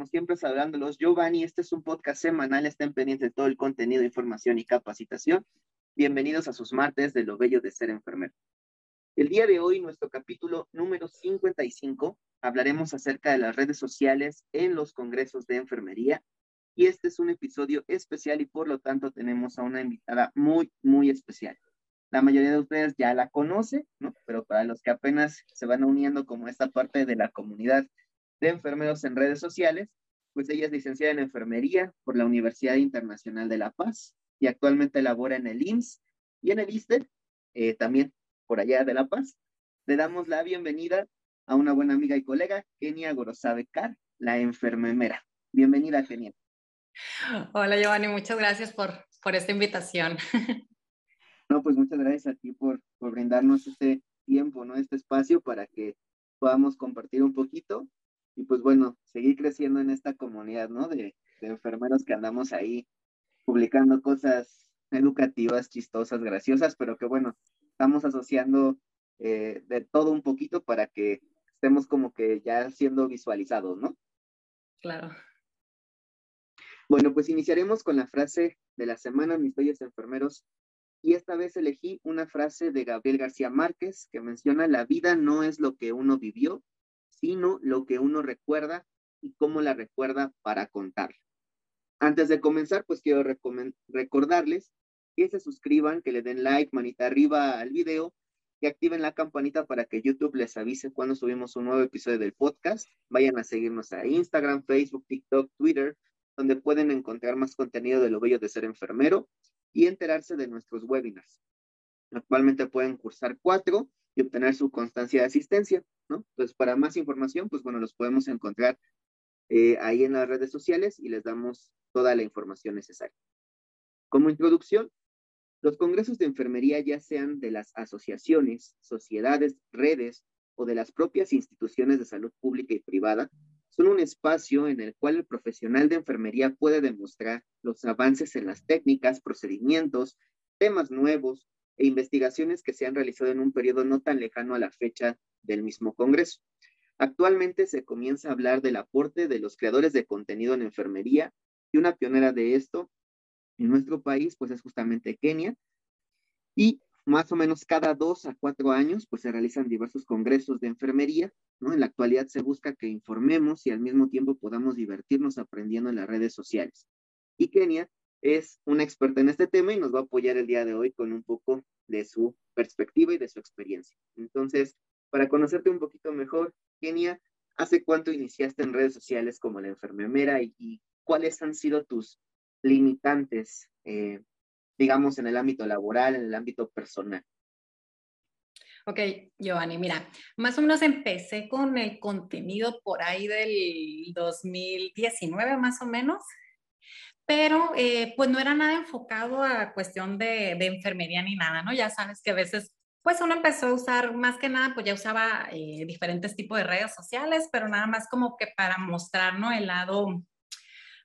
Como siempre, saludándolos, Giovanni. Este es un podcast semanal. Estén pendientes de todo el contenido, información y capacitación. Bienvenidos a sus martes de lo bello de ser enfermero. El día de hoy, nuestro capítulo número 55, hablaremos acerca de las redes sociales en los congresos de enfermería. Y este es un episodio especial y por lo tanto tenemos a una invitada muy, muy especial. La mayoría de ustedes ya la conoce, ¿no? Pero para los que apenas se van uniendo como esta parte de la comunidad de enfermeros en redes sociales, pues ella es licenciada en enfermería por la Universidad Internacional de La Paz y actualmente labora en el IMSS y en el ISTE, eh, también por allá de La Paz. Le damos la bienvenida a una buena amiga y colega, Kenia Gorosabe Car, la enfermera. Bienvenida, Kenia. Hola, Giovanni, muchas gracias por, por esta invitación. No, pues muchas gracias a ti por, por brindarnos este tiempo, ¿no? Este espacio para que podamos compartir un poquito y pues bueno, seguir creciendo en esta comunidad, ¿no? De, de enfermeros que andamos ahí publicando cosas educativas, chistosas, graciosas, pero que bueno, estamos asociando eh, de todo un poquito para que estemos como que ya siendo visualizados, ¿no? Claro. Bueno, pues iniciaremos con la frase de la semana, mis bellos enfermeros. Y esta vez elegí una frase de Gabriel García Márquez que menciona, la vida no es lo que uno vivió, sino lo que uno recuerda y cómo la recuerda para contarla. Antes de comenzar, pues quiero recordarles que se suscriban, que le den like, manita arriba al video, que activen la campanita para que YouTube les avise cuando subimos un nuevo episodio del podcast. Vayan a seguirnos a Instagram, Facebook, TikTok, Twitter, donde pueden encontrar más contenido de lo bello de ser enfermero y enterarse de nuestros webinars. Actualmente pueden cursar cuatro y obtener su constancia de asistencia, ¿no? Entonces, para más información, pues bueno, los podemos encontrar eh, ahí en las redes sociales y les damos toda la información necesaria. Como introducción, los congresos de enfermería, ya sean de las asociaciones, sociedades, redes o de las propias instituciones de salud pública y privada, son un espacio en el cual el profesional de enfermería puede demostrar los avances en las técnicas, procedimientos, temas nuevos e investigaciones que se han realizado en un periodo no tan lejano a la fecha del mismo Congreso. Actualmente se comienza a hablar del aporte de los creadores de contenido en enfermería y una pionera de esto en nuestro país pues es justamente Kenia y más o menos cada dos a cuatro años pues se realizan diversos congresos de enfermería. En la actualidad se busca que informemos y al mismo tiempo podamos divertirnos aprendiendo en las redes sociales. Y Kenia es una experta en este tema y nos va a apoyar el día de hoy con un poco de su perspectiva y de su experiencia. Entonces, para conocerte un poquito mejor, Kenia, ¿hace cuánto iniciaste en redes sociales como la enfermera y, cuáles han sido tus limitantes, eh, digamos, en el ámbito laboral, en el ámbito personal? Ok, Giovanni, mira, más o menos empecé con el contenido por ahí del 2019, más o menos pero eh, pues no era nada enfocado a cuestión de, de, enfermería ni nada, ¿no? Ya sabes que a veces, pues uno empezó a usar, más que nada, pues ya usaba eh, diferentes tipos de redes sociales, pero nada más como que para mostrar, ¿no? El lado,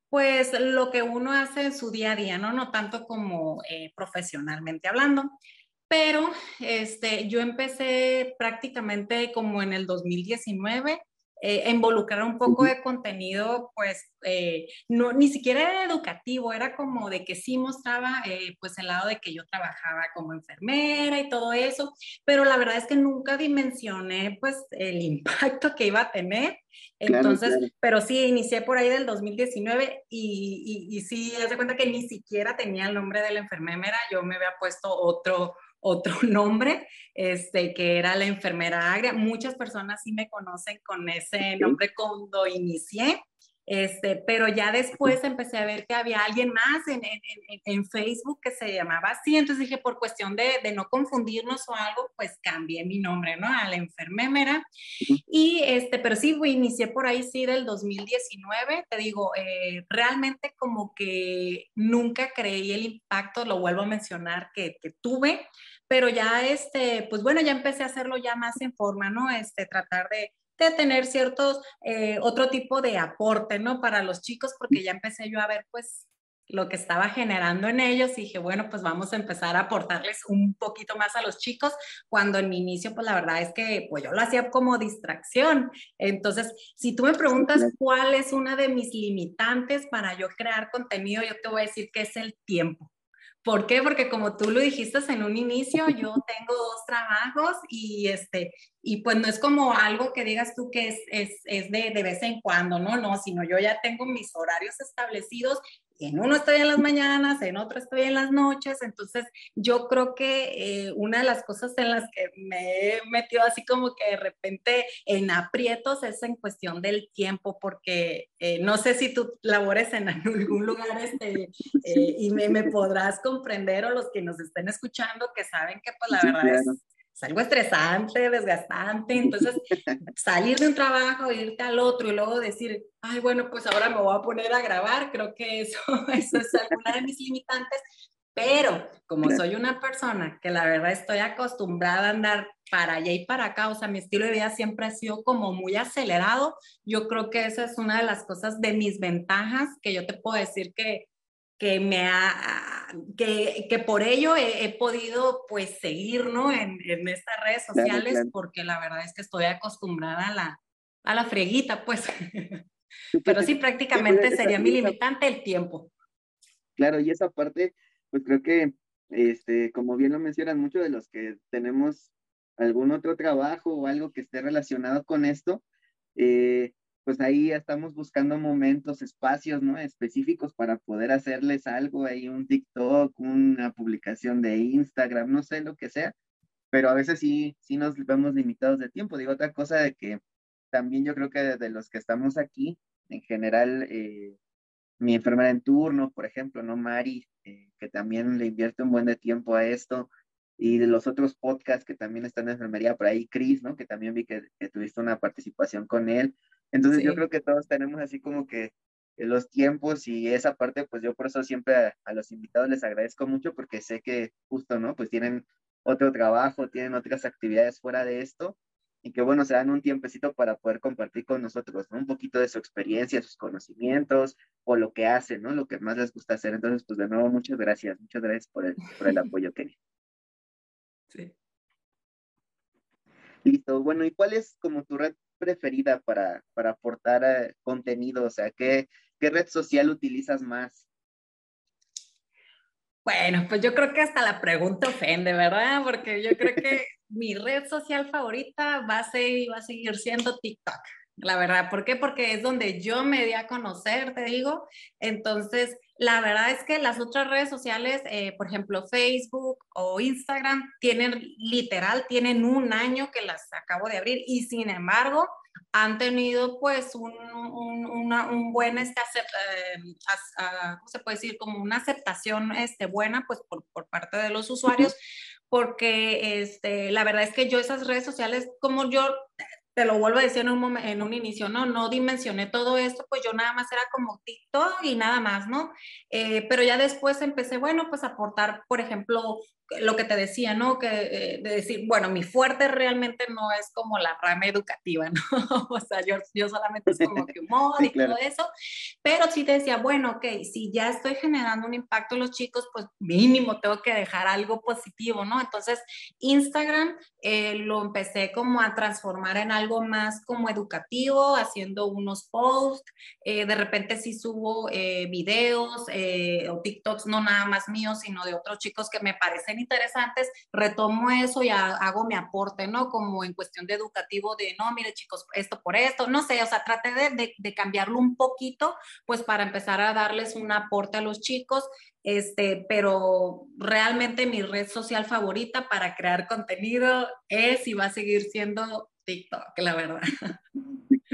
pues lo que uno hace en su día a día, ¿no? No tanto como eh, profesionalmente hablando. Pero este, yo empecé prácticamente como en el 2019 eh, involucrar un poco de contenido, pues eh, no, ni siquiera era educativo, era como de que sí mostraba eh, pues el lado de que yo trabajaba como enfermera y todo eso, pero la verdad es que nunca dimensioné pues el impacto que iba a tener. Entonces, pero sí, inicié por ahí del 2019 y, y, y sí, hace cuenta que ni siquiera tenía el nombre de la enfermera, yo me había puesto otro, otro nombre, este, que era la enfermera agria. Muchas personas sí me conocen con ese nombre cuando inicié, este, pero ya después empecé a ver que había alguien más en, en, en, Facebook que se llamaba así, entonces dije, por cuestión de, de, no confundirnos o algo, pues cambié mi nombre, ¿no? A la enfermera. Y este, pero sí, inicié por ahí, sí, del 2019, te digo, eh, realmente como que nunca creí el impacto, lo vuelvo a mencionar, que, que tuve, pero ya, este, pues bueno, ya empecé a hacerlo ya más en forma, ¿no? Este, tratar de, de tener ciertos, eh, otro tipo de aporte, ¿no? Para los chicos, porque ya empecé yo a ver, pues, lo que estaba generando en ellos y dije, bueno, pues vamos a empezar a aportarles un poquito más a los chicos, cuando en mi inicio, pues la verdad es que pues yo lo hacía como distracción. Entonces, si tú me preguntas cuál es una de mis limitantes para yo crear contenido, yo te voy a decir que es el tiempo. ¿Por qué? Porque como tú lo dijiste en un inicio, yo tengo dos trabajos y este, y pues no es como algo que digas tú que es, es, es de, de, vez en cuando, no, no, sino yo ya tengo mis horarios establecidos en uno estoy en las mañanas, en otro estoy en las noches, entonces yo creo que eh, una de las cosas en las que me he metido así como que de repente en aprietos es en cuestión del tiempo, porque eh, no sé si tú labores en algún lugar este, eh, y me, me, podrás comprender o los que nos estén escuchando que saben que pues la verdad es es algo estresante, desgastante. Entonces, salir de un trabajo, irte al otro y luego decir, ay, bueno, pues ahora me voy a poner a grabar, creo que eso, eso es alguna de mis limitantes. Pero como soy una persona que la verdad estoy acostumbrada a andar para allá y para acá, o sea, mi estilo de vida siempre ha sido como muy acelerado, yo creo que esa es una de las cosas de mis ventajas que yo te puedo decir que, que me ha, que, que por ello he, podido pues seguir, ¿no? En, en estas redes sociales, porque la verdad es que estoy acostumbrada a la, a la frieguita, pues. Pero sí, prácticamente sería mi limitante el tiempo. Claro, y esa parte, pues creo que, este, como bien lo mencionan, muchos de los que tenemos algún otro trabajo o algo que esté relacionado con esto, eh, pues ahí estamos buscando momentos, espacios, ¿no? Específicos para poder hacerles algo, ahí un TikTok, una publicación de Instagram, no sé, lo que sea, pero a veces sí, sí nos vemos limitados de tiempo. Digo, otra cosa de que también yo creo que de los que estamos aquí, en general, eh, mi enfermera en turno, por ejemplo, ¿no? Mari, eh, que también le invierte un buen de tiempo a esto, y de los otros podcasts que también están en enfermería, por ahí Chris, ¿no? Que también vi que, que tuviste una participación con él. Entonces yo creo que todos tenemos así como que los tiempos y esa parte, pues yo por eso siempre a, los invitados les agradezco mucho porque sé que justo, ¿no? Pues tienen otro trabajo, tienen otras actividades fuera de esto y que bueno, se dan un tiempecito para poder compartir con nosotros, ¿no? Un poquito de su experiencia, sus conocimientos o lo que hacen, ¿no? Lo que más les gusta hacer. Entonces, pues de nuevo, muchas gracias, muchas gracias por el, por el apoyo, Kenny. Sí. Listo. Bueno, ¿y cuál es como tu red preferida para, para aportar eh, contenido? O sea, ¿qué, ¿qué red social utilizas más? Bueno, pues yo creo que hasta la pregunta ofende, ¿verdad? Porque yo creo que mi red social favorita va a, ser, va a seguir siendo TikTok, la verdad. ¿Por qué? Porque es donde yo me di a conocer, te digo. Entonces, la verdad es que las otras redes sociales, eh, por ejemplo, Facebook o Instagram, tienen literal, tienen un año que las acabo de abrir y sin embargo han tenido pues un, un, buen, este, eh, ¿cómo se puede decir? Como una aceptación este, buena pues por, por parte de los usuarios porque este, la verdad es que yo esas redes sociales, como yo te lo vuelvo a decir en un, inicio, ¿no? No dimensioné todo esto, pues yo nada más era como TikTok y nada más, ¿no? Eh, pero ya después empecé, bueno, pues aportar, por ejemplo, lo que te decía, ¿no? Que eh, de decir, bueno, mi fuerte realmente no es como la rama educativa, ¿no? o sea, yo, yo solamente es como que humor y todo eso, pero sí te decía, bueno, ok, si ya estoy generando un impacto en los chicos, pues mínimo tengo que dejar algo positivo, ¿no? Entonces, Instagram eh, lo empecé como a transformar en algo más como educativo, haciendo unos posts, eh, de repente sí subo videos o TikToks, no nada más míos, sino de otros chicos que me parecen interesantes, retomo eso y hago mi aporte, ¿no? Como en cuestión de educativo de, no, mire chicos, esto por esto, no sé, o sea, traté de, de, cambiarlo un poquito, pues para empezar a darles un aporte a los chicos, este, pero realmente mi red social favorita para crear contenido es y va a seguir siendo TikTok, la verdad.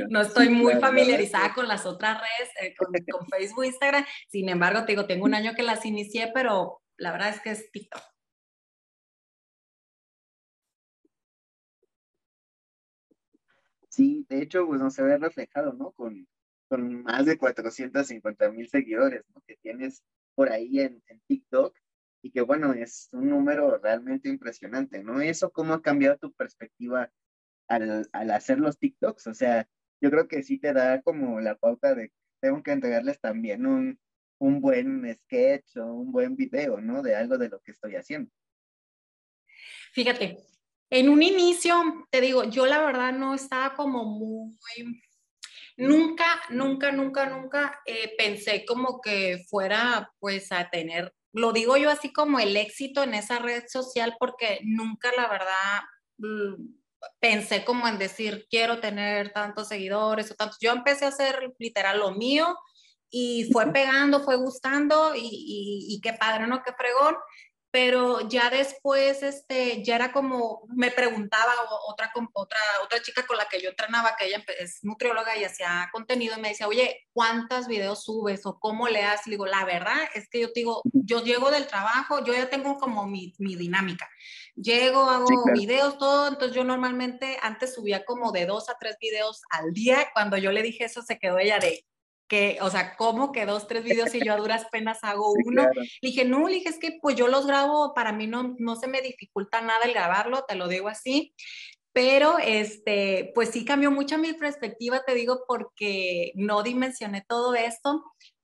No estoy muy familiarizada con las otras redes, eh, con, con, Facebook, Instagram. Sin embargo, te digo, tengo un año que las inicié, pero la verdad es que es TikTok. Sí, de hecho, pues no se ve reflejado, ¿no? Con, con más de 450 mil seguidores, ¿no? Que tienes por ahí en, TikTok y que, bueno, es un número realmente impresionante, ¿no? Eso, ¿cómo ha cambiado tu perspectiva al, al hacer los TikToks? O sea, yo creo que sí te da como la pauta de tengo que entregarles también un, un buen sketch o un buen video, ¿no? De algo de lo que estoy haciendo. Fíjate, en un inicio, te digo, yo la verdad no estaba como muy, nunca, nunca, nunca, nunca eh, pensé como que fuera pues a tener, lo digo yo así como el éxito en esa red social porque nunca la verdad mm, pensé como en decir quiero tener tantos seguidores o tantos. Yo empecé a hacer literal lo mío y fue pegando, fue gustando y, y, qué padre, ¿no? Qué fregón. Pero ya después, este, ya era como, me preguntaba otra, otra, otra chica con la que yo entrenaba, que ella es nutrióloga y hacía contenido, y me decía, oye, ¿cuántos videos subes o cómo le haces? Le digo, la verdad es que yo te digo, yo llego del trabajo, yo ya tengo como mi, mi dinámica. Llego, hago videos, todo, entonces yo normalmente antes subía como de dos a tres videos al día. Cuando yo le dije eso, se quedó ella de, que, o sea, ¿cómo que dos, tres videos y yo a duras penas hago uno? Le dije, no, le dije, es que pues yo los grabo, para mí no, no se me dificulta nada el grabarlo, te lo digo así. Pero, este, pues sí cambió mucho mi perspectiva, te digo, porque no dimensioné todo esto,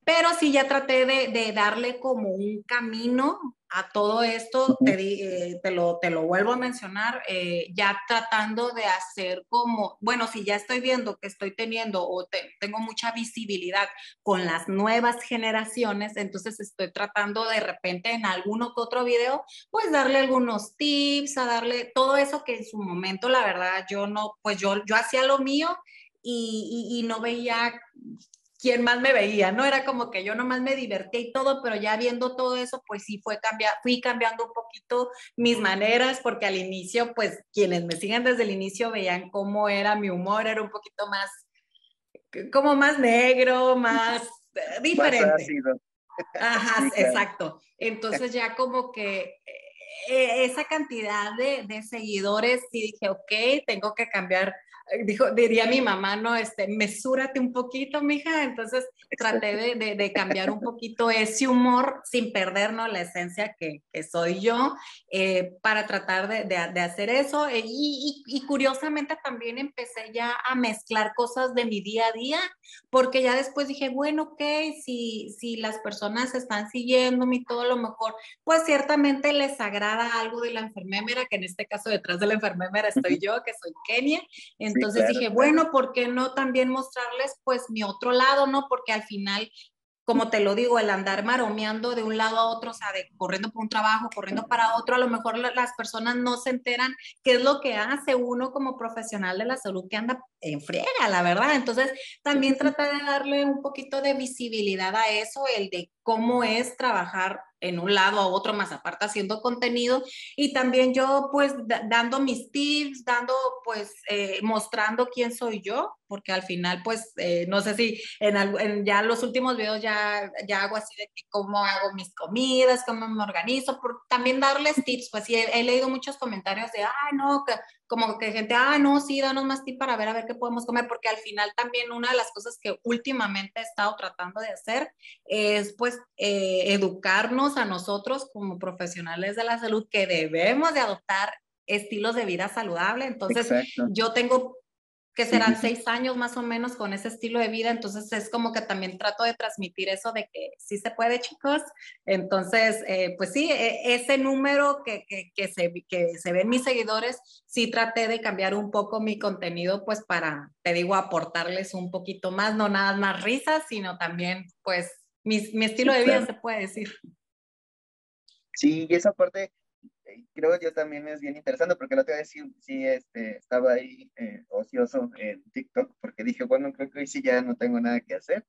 pero sí ya traté de, de darle como un camino a todo esto, te, eh, te, lo, te lo vuelvo a mencionar, eh, ya tratando de hacer como, bueno, si ya estoy viendo que estoy teniendo o tengo mucha visibilidad con las nuevas generaciones, entonces estoy tratando de repente en alguno que otro video, pues darle algunos tips, a darle todo eso que en su momento, la verdad, yo no, pues yo, yo hacía lo mío y, y, y no veía quién más me veía, ¿no? Era como que yo nomás me divertía y todo, pero ya viendo todo eso, pues sí fue cambiar, fui cambiando un poquito mis maneras, porque al inicio, pues quienes me siguen desde el inicio veían cómo era mi humor, era un poquito más, como más negro, más eh, diferente. Ajá, exacto. Entonces ya como que eh, esa cantidad de, de seguidores, sí dije, ok, tengo que cambiar dijo, diría mi mamá, no, este, mesúrate un poquito, mija. Entonces traté de, de, cambiar un poquito ese humor sin perder ¿no? la esencia que, que soy yo eh, para tratar de, de hacer eso. Eh, y, y, curiosamente también empecé ya a mezclar cosas de mi día a día, porque ya después dije, bueno, ok, si, si las personas están siguiéndome y todo lo mejor, pues ciertamente les agrada algo de la enfermera, que en este caso detrás de la enfermera estoy yo, que soy Kenia. Entonces dije, bueno, ¿por qué no también mostrarles pues mi otro lado, no? Porque al final como te lo digo, el andar maromeando de un lado a otro, o sea, de, corriendo por un trabajo, corriendo para otro, a lo mejor las personas no se enteran qué es lo que hace uno como profesional de la salud que anda en friega, la verdad. Entonces, también trata de darle un poquito de visibilidad a eso, el de cómo es trabajar en un lado a otro, más aparte haciendo contenido y también yo pues dando mis tips, dando pues eh, mostrando quién soy yo, porque al final pues eh, no sé si en, en, ya los últimos videos ya, ya hago así de que cómo hago mis comidas, cómo me organizo, también darles tips, pues sí, he, he leído muchos comentarios de, ay no, que como que gente, ah, no, sí, danos más tips para ver a ver qué podemos comer, porque al final también una de las cosas que últimamente he estado tratando de hacer es pues eh, educarnos a nosotros como profesionales de la salud que debemos de adoptar estilos de vida saludable. Entonces, yo tengo que serán seis años más o menos con ese estilo de vida, entonces es como que también trato de transmitir eso de que sí se puede, chicos. Entonces, eh, pues sí, e, ese número que, que, que, se, que se ven mis seguidores, sí traté de cambiar un poco mi contenido, pues para, te digo, aportarles un poquito más, no nada más risas, sino también, pues, mi, mi estilo de vida, se puede decir. Sí, y esa parte creo yo también es bien interesante porque la otra vez sí, sí este, estaba ahí eh, ocioso en TikTok porque dije, bueno, creo que hoy sí ya no tengo nada que hacer.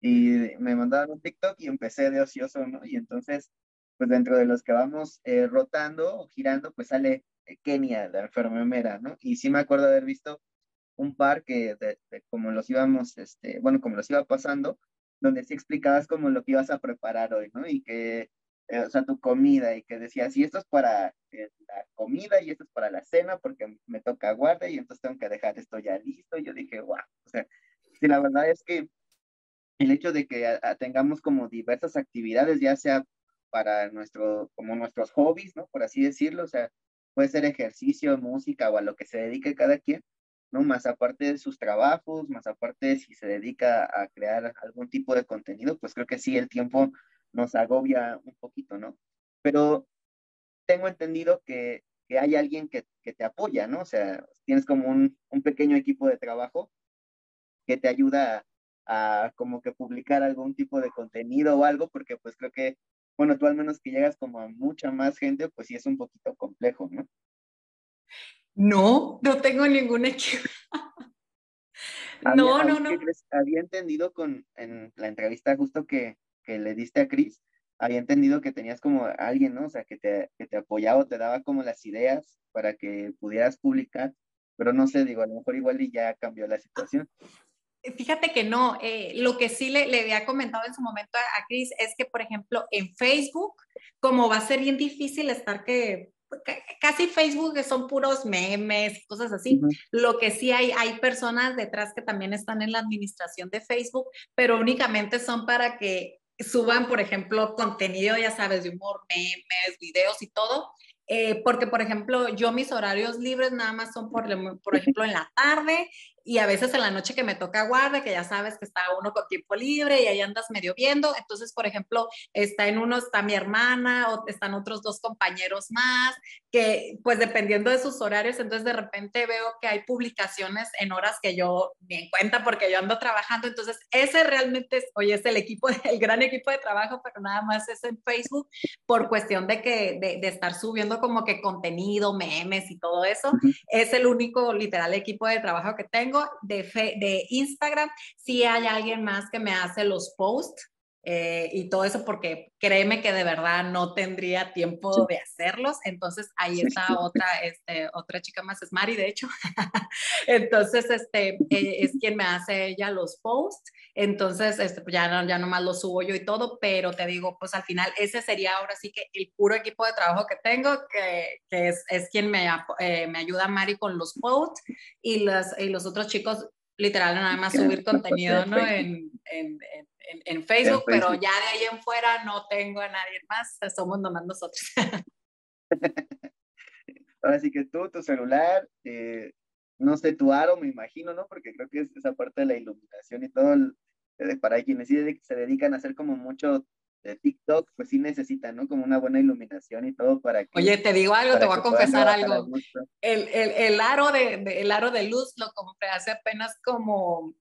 Y me mandaban un TikTok y empecé de ocioso, ¿no? Y entonces, pues dentro de los que vamos eh, rotando o girando, pues sale eh, Kenia, la enfermera, ¿no? Y sí me acuerdo de haber visto un par que, de, como los íbamos, este, bueno, como los iba pasando, donde sí explicabas como lo que ibas a preparar hoy, ¿no? Y que eh, o sea, tu comida y que decías, y esto es para eh, la comida y esto es para la cena porque me toca guarda y entonces tengo que dejar esto ya listo. Y yo dije, wow, o sea, sí, la verdad es que el hecho de que tengamos como diversas actividades, ya sea para nuestro, como nuestros hobbies, ¿no? Por así decirlo, o sea, puede ser ejercicio, música o a lo que se dedique cada quien, ¿no? Más aparte de sus trabajos, más aparte de si se dedica a crear algún tipo de contenido, pues creo que sí, el tiempo nos agobia un poquito, ¿no? Pero tengo entendido que, que hay alguien que, que, te apoya, ¿no? O sea, tienes como un, un pequeño equipo de trabajo que te ayuda a, a, como que publicar algún tipo de contenido o algo, porque pues creo que, bueno, tú al menos que llegas como a mucha más gente, pues sí es un poquito complejo, ¿no? No, no tengo ningún equipo. no, no, no. Había entendido con, en la entrevista justo que, que le diste a Cris, había entendido que tenías como alguien, ¿no? O sea, que te, que te apoyaba o te daba como las ideas para que pudieras publicar, pero no sé, digo, a lo mejor igual y ya cambió la situación. Fíjate que no, eh, lo que sí le, le, había comentado en su momento a, a Cris es que, por ejemplo, en Facebook, como va a ser bien difícil estar que casi Facebook son puros memes cosas así. Uh -huh. Lo que sí hay, hay personas detrás que también están en la administración de Facebook, pero únicamente son para que suban, por ejemplo, contenido, ya sabes, de humor, memes, videos y todo. Eh, porque, por ejemplo, yo mis horarios libres nada más son, por, por ejemplo, en la tarde y a veces en la noche que me toca guardia, que ya sabes que está uno con tiempo libre y ahí andas medio viendo. Entonces, por ejemplo, está en uno está mi hermana o están otros dos compañeros más, que pues dependiendo de sus horarios, entonces de repente veo que hay publicaciones en horas que yo ni en cuenta porque yo ando trabajando. Entonces, ese realmente es, oye, es el equipo, el gran equipo de trabajo, pero nada más es en Facebook por cuestión de que, de, de estar subiendo como que contenido, memes y todo eso. Uh -huh. Es el único literal equipo de trabajo que tengo de, de Instagram, sí hay alguien más que me hace los posts eh, y todo eso porque créeme que de verdad no tendría tiempo sí. de hacerlos. Entonces ahí está sí. otra, este, otra chica más, es Mari de hecho. Entonces este, eh, es quien me hace ella los posts. Entonces este, pues ya, no, ya nomás lo subo yo y todo, pero te digo, pues al final ese sería ahora sí que el puro equipo de trabajo que tengo, que, que es, es, quien me, eh, me ayuda Mari con los posts y, las, y los otros chicos literal nada más subir contenido ¿no? en, en, en en, Facebook, pero ya de ahí en fuera no tengo a nadie más, somos nomás nosotros. Ahora sí que tú, tu celular, eh, no sé, tu aro, me imagino, ¿no? Porque creo que es esa parte de la iluminación y todo, el, para quienes se dedican a hacer como mucho de TikTok, pues sí necesitan, ¿no? Como una buena iluminación y todo para que... Oye, te digo algo, te voy a confesar algo. El, el, el, aro de, de, el aro de luz lo compré hace apenas como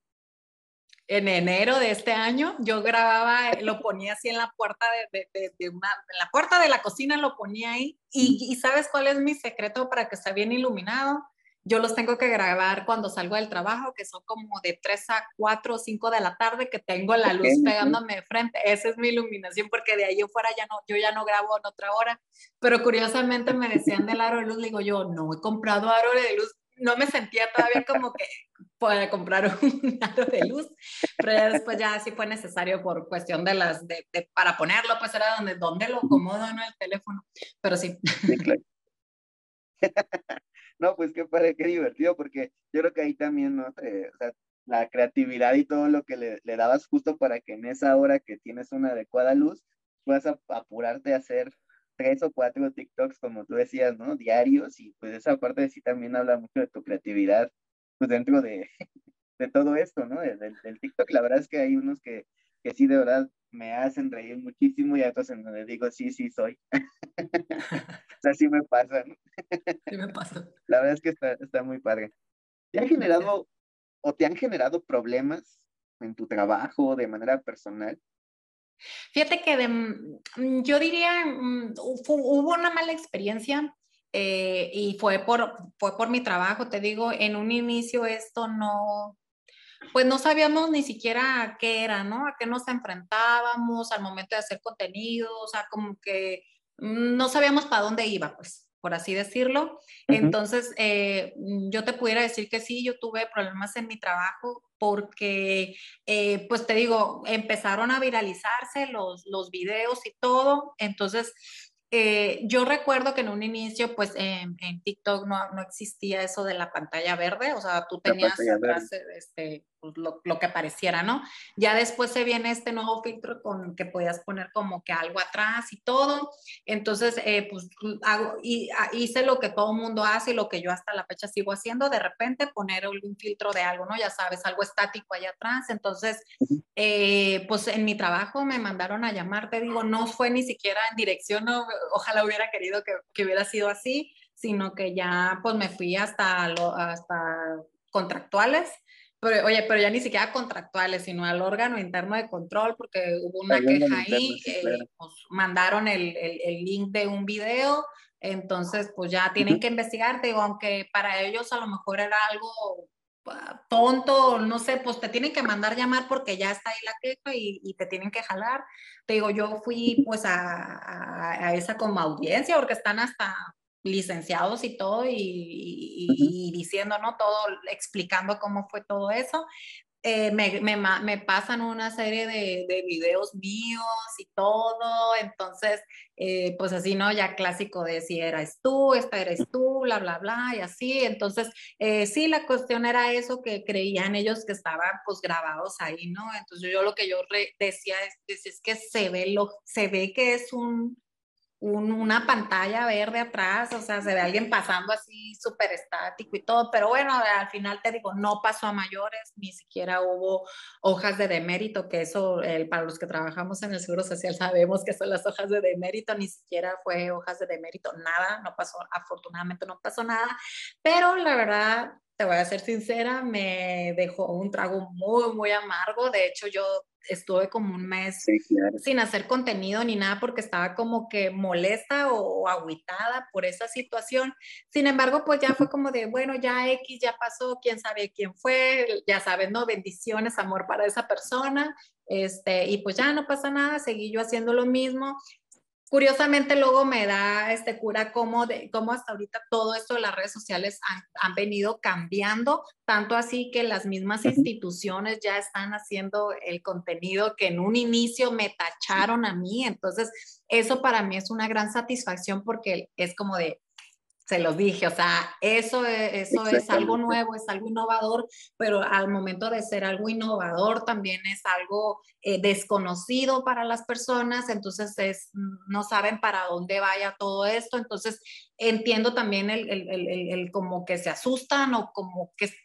en enero de este año, yo grababa, lo ponía así en la puerta de, de, de, una, en la puerta de la cocina lo ponía ahí. Y, y, ¿sabes cuál es mi secreto para que esté bien iluminado? Yo los tengo que grabar cuando salgo del trabajo, que son como de 3 a 4 o 5 de la tarde, que tengo la luz okay, pegándome de frente. Esa es mi iluminación, porque de ahí fuera ya no, yo ya no grabo en otra hora. Pero curiosamente me decían del aro de luz, digo yo, no he comprado aro de luz, no me sentía todavía como que pueda comprar un aro de luz, pero ya después ya sí fue necesario por cuestión de las, de, de, para ponerlo, pues era donde, donde lo acomodo, ¿no? El teléfono, pero sí. sí claro. No, pues qué padre, qué divertido, porque yo creo que ahí también, ¿no? Eh, o sea, la creatividad y todo lo que le, le, dabas justo para que en esa hora que tienes una adecuada luz, puedas apurarte a hacer tres o cuatro TikToks, como tú decías, ¿no? Diarios, y pues esa parte de sí también habla mucho de tu creatividad, pues dentro de, de todo esto, ¿no? Del, del, TikTok, la verdad es que hay unos que, que sí de verdad me hacen reír muchísimo y otros en donde digo, sí, sí soy. o sea, sí me pasa, ¿no? sí me pasa. La verdad es que está, está muy padre. ¿Te han generado o te han generado problemas en tu trabajo de manera personal? Fíjate que de, mm, yo diría, mm, hubo una mala experiencia eh, y fue por, fue por mi trabajo, te digo, en un inicio esto no, pues no sabíamos ni siquiera qué era, ¿no? A qué nos enfrentábamos al momento de hacer contenido, o sea, como que no sabíamos para dónde iba, pues, por así decirlo. Uh -huh. Entonces, eh, yo te pudiera decir que sí, yo tuve problemas en mi trabajo porque, eh, pues te digo, empezaron a viralizarse los, los videos y todo. Entonces, eh, yo recuerdo que en un inicio, pues en, en TikTok no, no, existía eso de la pantalla verde, o sea, tú tenías atrás, este, pues, lo, lo, que pareciera, ¿no? Ya después se viene este nuevo filtro con que podías poner como que algo atrás y todo. Entonces, eh, pues hago, y, ah, hice lo que todo mundo hace y lo que yo hasta la fecha sigo haciendo, de repente poner algún filtro de algo, ¿no? Ya sabes, algo estático allá atrás. Entonces, eh, pues en mi trabajo me mandaron a llamar, te digo, no fue ni siquiera en dirección, no, ojalá hubiera querido que, que hubiera sido así, sino que ya pues me fui hasta, lo, hasta contractuales pero, oye, pero ya ni siquiera contractuales, sino al órgano interno de control, porque hubo una queja ahí, eh, pues, mandaron el, el, el, link de un video, entonces pues ya tienen que investigar, digo, aunque para ellos a lo mejor era algo ah, tonto, no sé, pues te tienen que mandar llamar porque ya está ahí la queja y, y te tienen que jalar. Te digo, yo fui pues a, a, a esa como audiencia porque están hasta licenciados y todo, y, diciendo, ¿no? Todo, explicando cómo fue todo eso. Eh, me, me, me, pasan una serie de, de, videos míos y todo, entonces, eh, pues así, ¿no? Ya clásico de si eras tú, esta eres tú, bla, bla, bla, y así, entonces, eh, sí, la cuestión era eso, que creían ellos que estaban pues grabados ahí, ¿no? Entonces yo lo que yo decía es, es, que se ve, lo, se ve que es un, una pantalla verde atrás, o sea, se ve alguien pasando así súper estático y todo, pero bueno, al final te digo, no pasó a mayores, ni siquiera hubo hojas de demérito, que eso, para los que trabajamos en el Seguro Social sabemos que son las hojas de demérito, ni siquiera fue hojas de demérito, nada, no pasó, afortunadamente no pasó nada, pero la verdad, te voy a ser sincera, me dejó un trago muy, muy amargo, de hecho yo estuve como un mes sin hacer contenido ni nada porque estaba como que molesta o, o aguitada por esa situación. Sin embargo, pues ya fue como de, bueno, ya X ya pasó, quién sabe quién fue, ya sabes, ¿no? Bendiciones, amor para esa persona. Este, y pues ya no pasa nada, seguí yo haciendo lo mismo curiosamente luego me da este cura cómo, de, cómo hasta ahorita todo esto de las redes sociales han, han, venido cambiando, tanto así que las mismas instituciones ya están haciendo el contenido que en un inicio me tacharon a mí. Entonces, eso para mí es una gran satisfacción porque es como de, se los dije, o sea, eso, e, eso es algo nuevo, es algo innovador, pero al momento de ser algo innovador también es algo eh, desconocido para las personas, entonces es, no saben para dónde vaya todo esto, entonces entiendo también el, el, el, el como que se asustan o como que ¿qué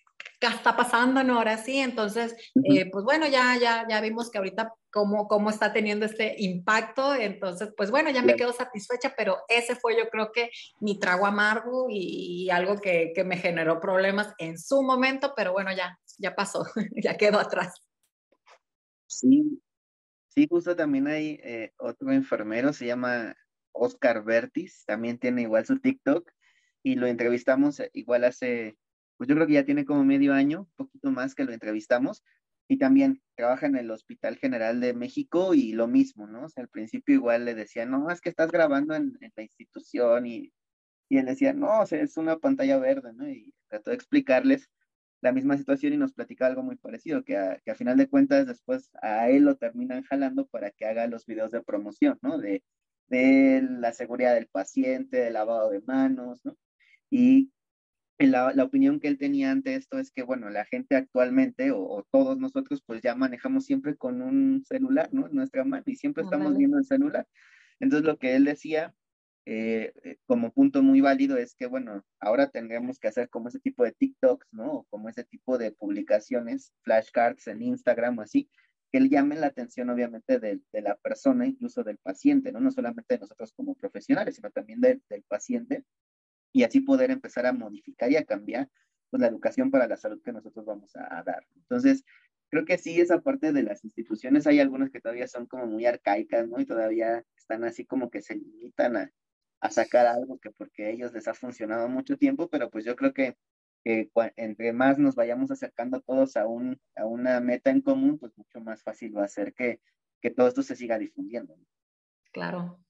está pasando ¿no? ahora sí? Entonces, eh, pues bueno, ya, ya, ya vimos que ahorita cómo, cómo está teniendo este impacto, entonces, pues bueno, ya me quedo satisfecha, pero ese fue yo creo que mi trago amargo y, algo que, que, me generó problemas en su momento, pero bueno, ya, ya pasó, ya quedó atrás. Sí, sí, justo también hay eh, otro enfermero, se llama Oscar Vertis, también tiene igual su TikTok y lo entrevistamos eh, igual hace pues yo creo que ya tiene como medio año, poquito más que lo entrevistamos, y también trabaja en el Hospital General de México y lo mismo, ¿no? O sea, al principio igual le decía, no, es que estás grabando en, en la institución y, y, él decía, no, o sea, es una pantalla verde, ¿no? Y trató de explicarles la misma situación y nos platica algo muy parecido, que a, que a final de cuentas después a él lo terminan jalando para que haga los videos de promoción, ¿no? De, de la seguridad del paciente, del lavado de manos, ¿no? Y la, la, opinión que él tenía ante esto es que, bueno, la gente actualmente, o, o, todos nosotros, pues ya manejamos siempre con un celular, ¿no? En nuestra mano y siempre estamos vale. viendo el celular. Entonces, lo que él decía eh, eh, como punto muy válido es que, bueno, ahora tendremos que hacer como ese tipo de TikToks, ¿no? O como ese tipo de publicaciones, flashcards en Instagram o así, que él llame la atención, obviamente, de, de, la persona, incluso del paciente, ¿no? No solamente de nosotros como profesionales, sino también de, del paciente y así poder empezar a modificar y a cambiar pues, la educación para la salud que nosotros vamos a, dar. Entonces, creo que sí, esa parte de las instituciones, hay algunas que todavía son como muy arcaicas, ¿no? Y todavía están así como que se limitan a, a sacar algo que porque a ellos les ha funcionado mucho tiempo, pero pues yo creo que, que entre más nos vayamos acercando todos a, un, a una meta en común, pues mucho más fácil va a ser que, que todo esto se siga difundiendo. Claro.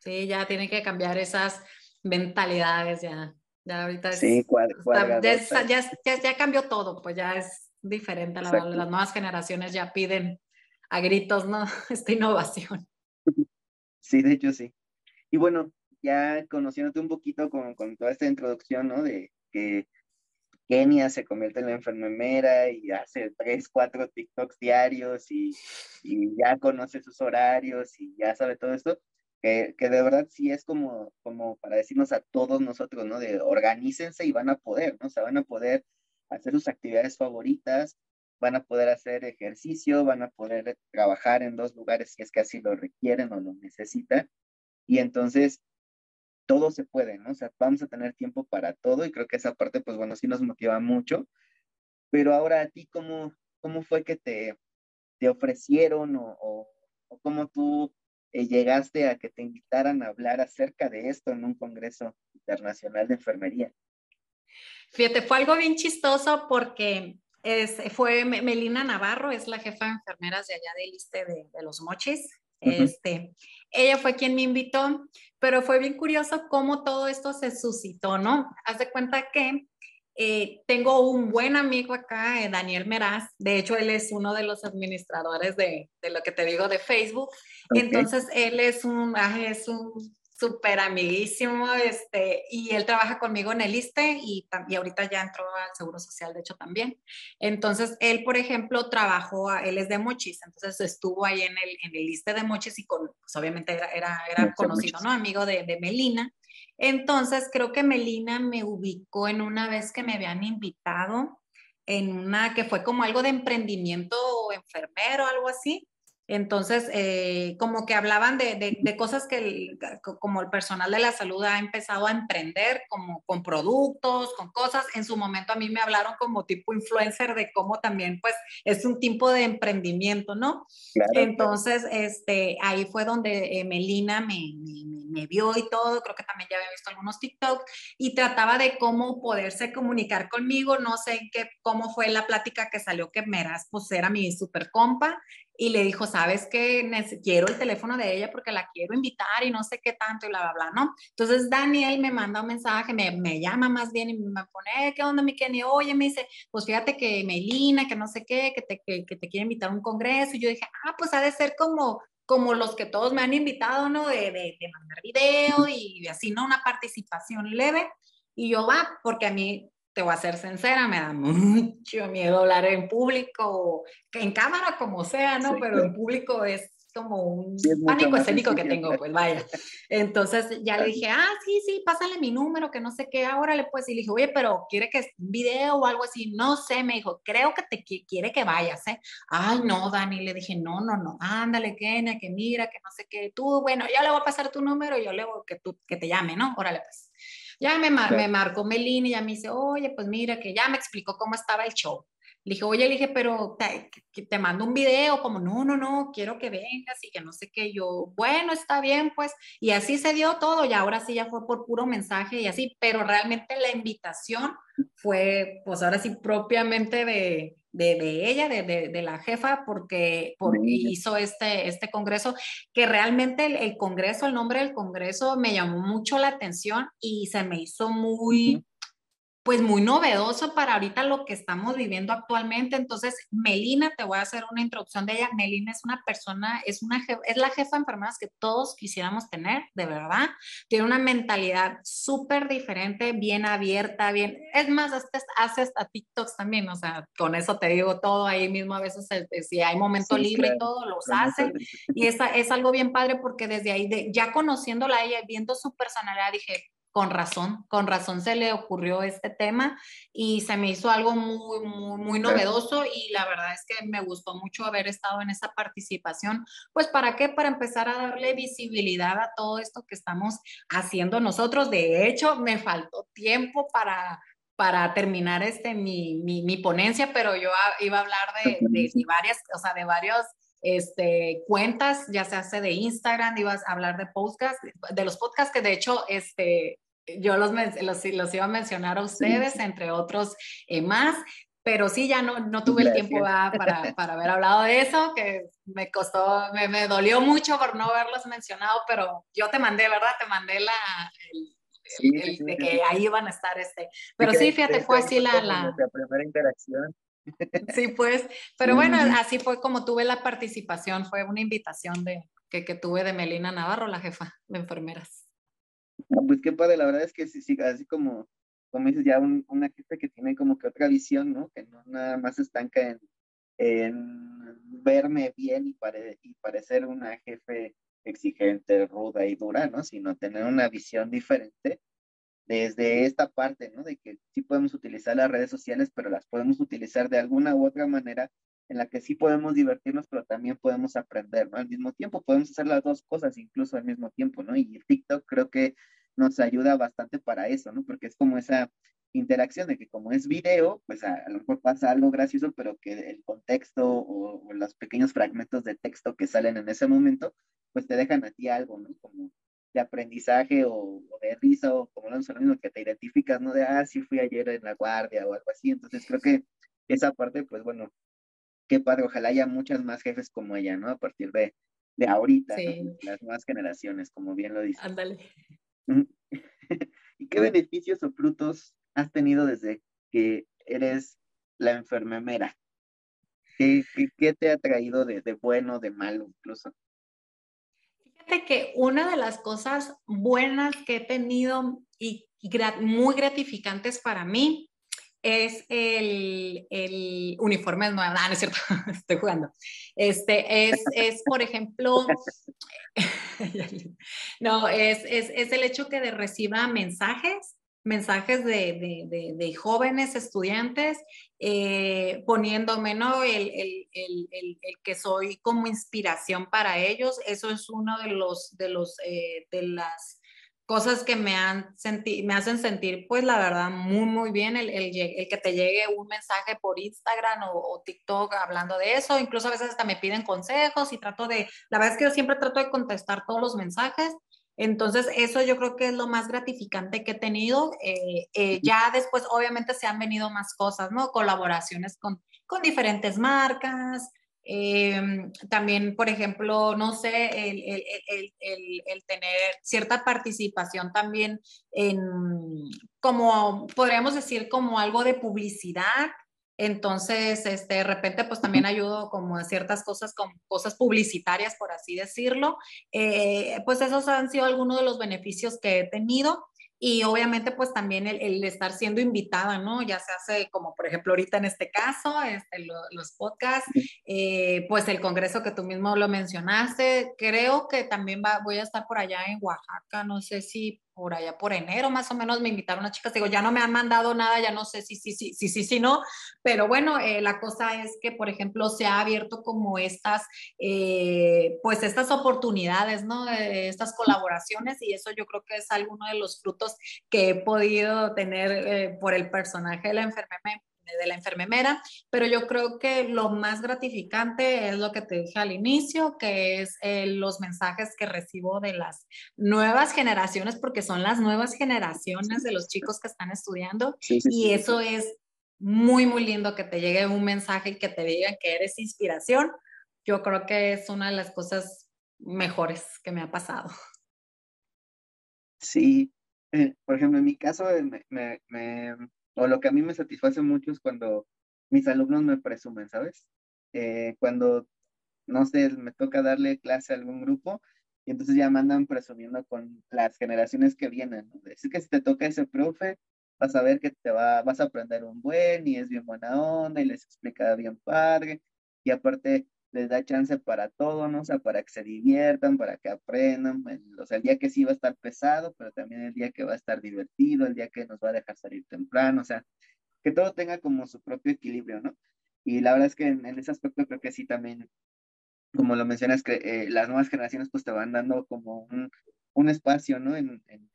Sí, ya tienen que cambiar esas mentalidades ya. Ya ahorita es, sí, cuad, está, ya, ya, ya, ya, cambió todo, pues ya es diferente. La, las nuevas generaciones ya piden a gritos, ¿no? Esta innovación. Sí, de hecho sí. Y bueno, ya conociéndote un poquito con, con toda esta introducción, ¿no? De que Kenia se convierte en la enfermera y hace tres, cuatro TikToks diarios y, y ya conoce sus horarios y ya sabe todo esto, que, que, de verdad sí es como, como para decirnos a todos nosotros, ¿no? De organícense y van a poder, ¿no? O sea, van a poder hacer sus actividades favoritas, van a poder hacer ejercicio, van a poder trabajar en dos lugares si es que así lo requieren o lo necesitan. Y entonces, todo se puede, ¿no? O sea, vamos a tener tiempo para todo y creo que esa parte, pues bueno, sí nos motiva mucho. Pero ahora a ti, ¿cómo, cómo fue que te, te ofrecieron o, o, o cómo tú eh, llegaste a que te invitaran a hablar acerca de esto en un Congreso Internacional de Enfermería? Fíjate, fue algo bien chistoso porque es, fue Melina Navarro, es la jefa de enfermeras de allá del Liste de, de, los Mochis. Este, ella fue quien me invitó, pero fue bien curioso cómo todo esto se suscitó, ¿no? Haz de cuenta que eh, tengo un buen amigo acá, eh, Daniel Meraz. De hecho, él es uno de los administradores de, de lo que te digo de Facebook. Okay. Entonces, él es un, es un súper amiguísimo, este, y él trabaja conmigo en el ISTE y, y, ahorita ya entró al Seguro Social, de hecho, también. Entonces, él, por ejemplo, trabajó, él es de Mochis, entonces estuvo ahí en el, en el ISTE de Mochis y con, pues, obviamente era, era, era conocido, ¿no? Amigo de, de Melina. Entonces, creo que Melina me ubicó en una vez que me habían invitado en una que fue como algo de emprendimiento enfermero, algo así. Entonces, eh, como que hablaban de, de, de cosas que el, como el personal de la salud ha empezado a emprender, como con productos, con cosas. En su momento a mí me hablaron como tipo influencer de cómo también, pues, es un tipo de emprendimiento, ¿no? Claro, Entonces, claro. este, ahí fue donde eh, Melina me, me, me, vio y todo. Creo que también ya había visto algunos TikTok y trataba de cómo poderse comunicar conmigo. No sé qué, cómo fue la plática que salió que Meras, pues, era mi super compa y le dijo, sabes que quiero el teléfono de ella porque la quiero invitar y no sé qué tanto y bla, bla, bla, ¿no? Entonces Daniel me manda un mensaje, me, me llama más bien y me pone, ¿qué onda, mi Kenny? Oye, me dice, pues fíjate que Melina, que no sé qué, que te, que, que te quiere invitar a un congreso. Y yo dije, ah, pues ha de ser como, como los que todos me han invitado, ¿no? De, de, de mandar video y así, ¿no? Una participación leve. Y yo va, porque a mí te voy a ser sincera, me da mucho miedo hablar en público, en cámara como sea, ¿no? Sí, Pero en público es como un pánico escénico que tengo, pues vaya. Entonces ya le dije, ah, sí, sí, pásale mi número, que no sé qué, ahora le pues, y le dije, oye, pero quiere que video o algo así, no sé, me dijo, creo que te quiere que vayas, ¿eh? Ay, no, Dani, le dije, no, no, no, ándale, Kenia, que mira, que no sé qué, tú, bueno, ya le voy a pasar tu número y yo le voy que, tú, que te llame, ¿no? Órale, pues. Ya me, mar, me marcó Melina y ya me dice, oye, pues mira, que ya me explicó cómo estaba el show. Le dije, oye, le dije, pero te, te, mando un video, como, no, no, no, quiero que vengas y que no sé qué. Yo, bueno, está bien, pues. Y así se dio todo y ahora sí ya fue por puro mensaje y así, pero realmente la invitación fue, pues ahora sí, propiamente de, de, de ella, de, de, de, la jefa, porque, porque hizo este, este congreso, que realmente el, el, congreso, el nombre del congreso me llamó mucho la atención y se me hizo muy, uh -huh pues muy novedoso para ahorita lo que estamos viviendo actualmente. Entonces, Melina, te voy a hacer una introducción de ella. Melina es una persona, es, una, es la jefa de enfermeras que todos quisiéramos tener, de verdad. Tiene una mentalidad súper diferente, bien abierta, bien, es más, hasta, hace hasta TikToks también, o sea, con eso te digo todo ahí mismo, a veces este, si hay momento sí, libre claro. y todo, los hace. Y es, es algo bien padre porque desde ahí, de, ya conociéndola a ella, viendo su personalidad, dije, con razón, con razón se le ocurrió este tema y se me hizo algo muy, muy, muy novedoso y la verdad es que me gustó mucho haber estado en esa participación. Pues para qué? Para empezar a darle visibilidad a todo esto que estamos haciendo nosotros. De hecho, me faltó tiempo para, para terminar este, mi, mi, mi ponencia, pero yo iba a hablar de, de, de varias, o sea, de varios este, cuentas, ya se hace de Instagram, ibas a hablar de podcast, de los podcasts que de hecho, este, yo los, los, los iba a mencionar a ustedes, sí. entre otros eh, más, pero sí, ya no, no tuve Gracias. el tiempo para, para, haber hablado de eso, que me costó, me, me, dolió mucho por no haberlos mencionado, pero yo te mandé, ¿verdad? Te mandé la, el, sí, el, sí, de que ahí iban a estar este. Pero sí, fíjate, fue así la, la... la primera interacción. Sí, pues, pero bueno, así fue como tuve la participación, fue una invitación de, que, que tuve de Melina Navarro, la jefa de enfermeras. pues qué padre, la verdad es que sí, sí, así como, como dices, ya una jefe que tiene como que otra visión, ¿no? Que no nada más estanca en, en verme bien y, y parecer una jefe exigente, ruda y dura, ¿no? Sino tener una visión diferente desde esta parte, ¿no? De que sí podemos utilizar las redes sociales, pero las podemos utilizar de alguna u otra manera en la que sí podemos divertirnos, pero también podemos aprender, ¿no? Al mismo tiempo, podemos hacer las dos cosas incluso al mismo tiempo, ¿no? Y TikTok creo que nos ayuda bastante para eso, ¿no? Porque es como esa interacción de que como es video, pues a, lo mejor pasa algo gracioso, pero que el contexto o, los pequeños fragmentos de texto que salen en ese momento, pues te dejan a ti algo, ¿no? Como de aprendizaje o, de risa o como lo mismo que te identificas, ¿no? De, ah, sí fui ayer en la guardia o algo así. Entonces creo que esa parte, pues bueno, qué padre, ojalá haya muchas más jefes como ella, ¿no? A partir de, de ahorita, las nuevas generaciones, como bien lo dice. Ándale. ¿Y qué beneficios o frutos has tenido desde que eres la enfermera? ¿Qué, qué, te ha traído de, de bueno, de malo incluso? Fíjate que una de las cosas buenas que he tenido y muy gratificantes para mí es el, el uniforme nuevo. Ah, no es cierto, estoy jugando. Este es, es por ejemplo, no, es, es, es, el hecho que de reciba mensajes, mensajes de, de, jóvenes estudiantes eh, poniéndome, ¿no? El, el, el, el, que soy como inspiración para ellos. Eso es uno de los, de los, eh, de las cosas que me, han senti me hacen sentir, pues la verdad, muy, muy bien el, el, el que te llegue un mensaje por Instagram o, TikTok hablando de eso. Incluso a veces hasta me piden consejos y trato de, la verdad es que yo siempre trato de contestar todos los mensajes. Entonces, eso yo creo que es lo más gratificante que he tenido. Eh, eh, ya después, obviamente, se han venido más cosas, ¿no? Colaboraciones con, con diferentes marcas, Em, también, por ejemplo, no sé, el, el, el, el, tener cierta participación también en, como podríamos decir, como algo de publicidad. Entonces, este, de repente, pues también ayudo como a ciertas cosas, como cosas publicitarias, por así decirlo. Eh, pues esos han sido algunos de los beneficios que he tenido. Y obviamente pues también el, estar siendo invitada, ¿no? Ya se hace como por ejemplo ahorita en este caso, este, los podcasts, eh, pues el congreso que tú mismo lo mencionaste, creo que también va, voy a estar por allá en Oaxaca, no sé si por allá por enero más o menos me invitaron a chicas, digo, ya no me han mandado nada, ya no sé si sí, sí, sí, sí, sí, no, pero bueno, eh, la cosa es que, por ejemplo, se ha abierto como estas, eh, pues estas oportunidades, ¿no? estas colaboraciones y eso yo creo que es alguno de los frutos que he podido tener eh, por el personaje de la enfermera de la enfermera, pero yo creo que lo más gratificante es lo que te dije al inicio, que es eh, los mensajes que recibo de las nuevas generaciones, porque son las nuevas generaciones de los chicos que están estudiando y eso es muy, muy lindo que te llegue un mensaje y que te digan que eres inspiración. Yo creo que es una de las cosas mejores que me ha pasado. Sí, eh, por ejemplo, en mi caso eh, me, o lo que a mí me satisface mucho es cuando mis alumnos me presumen, ¿sabes? Eh, cuando, no sé, me toca darle clase a algún grupo y entonces ya me andan presumiendo con las generaciones que vienen, ¿no? Decir que si te toca ese profe, vas a ver que te va, vas a aprender un buen y es bien buena onda y les explica bien padre y aparte les da chance para todo, ¿no? O sea, para que se diviertan, para que aprendan, o sea, el día que sí va a estar pesado, pero también el día que va a estar divertido, el día que nos va a dejar salir temprano, o sea, que todo tenga como su propio equilibrio, ¿no? Y la verdad es que en, ese aspecto creo que sí también, como lo mencionas, que eh, las nuevas generaciones pues te van dando como un, un espacio, ¿no? En, en,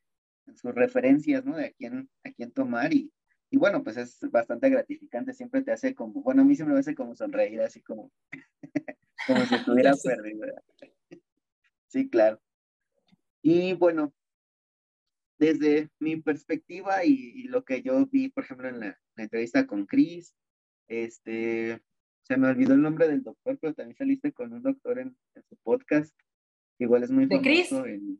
en, sus referencias, ¿no? De a quién, a quién tomar y, y bueno, pues es bastante gratificante, siempre te hace como, bueno, a mí siempre me hace como sonreír, así como, como si estuviera perdido. Sí, claro. Y bueno, desde mi perspectiva y, lo que yo vi, por ejemplo, en la, entrevista con Chris, este, se me olvidó el nombre del doctor, pero también saliste con un doctor en, su podcast. Igual es muy famoso. ¿De Chris?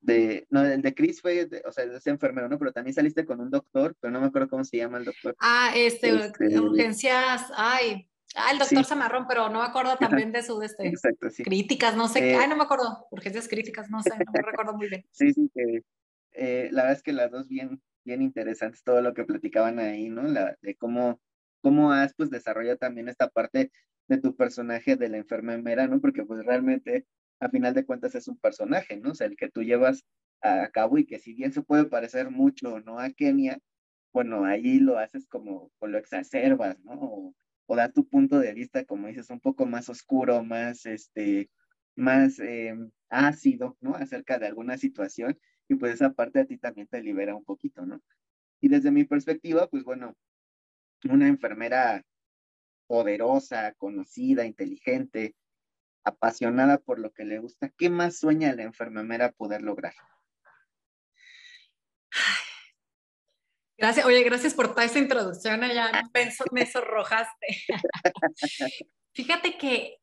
De, no, el de Chris fue, o sea, es enfermero, ¿no? Pero también saliste con un doctor, pero no me acuerdo cómo se llama el doctor. Ah, este, este urgencias, ay, ah, el doctor Samarrón, pero no me acuerdo también de su, de este, Exacto, sí. críticas, no sé, eh, ay, no me acuerdo, urgencias críticas, no sé, no me recuerdo muy bien. Sí, sí, que, eh, la verdad es que las dos bien, bien interesantes, todo lo que platicaban ahí, ¿no? La, de cómo, cómo has pues desarrollado también esta parte de tu personaje de la enfermera, ¿no? Porque pues realmente a final de cuentas es un personaje, ¿no? O el que tú llevas a cabo y que si bien se puede parecer mucho, ¿no? A Kenia, bueno, ahí lo haces como, o lo exacerbas, ¿no? O, o da tu punto de vista, como dices, un poco más oscuro, más, este, más eh, ácido, ¿no? Acerca de alguna situación y pues esa parte a ti también te libera un poquito, ¿no? Y desde mi perspectiva, pues bueno, una enfermera poderosa, conocida, inteligente, apasionada por lo que le gusta, ¿qué más sueña la enfermera poder lograr? Gracias, oye, gracias por toda esa introducción, ya me, me sonrojaste. Fíjate que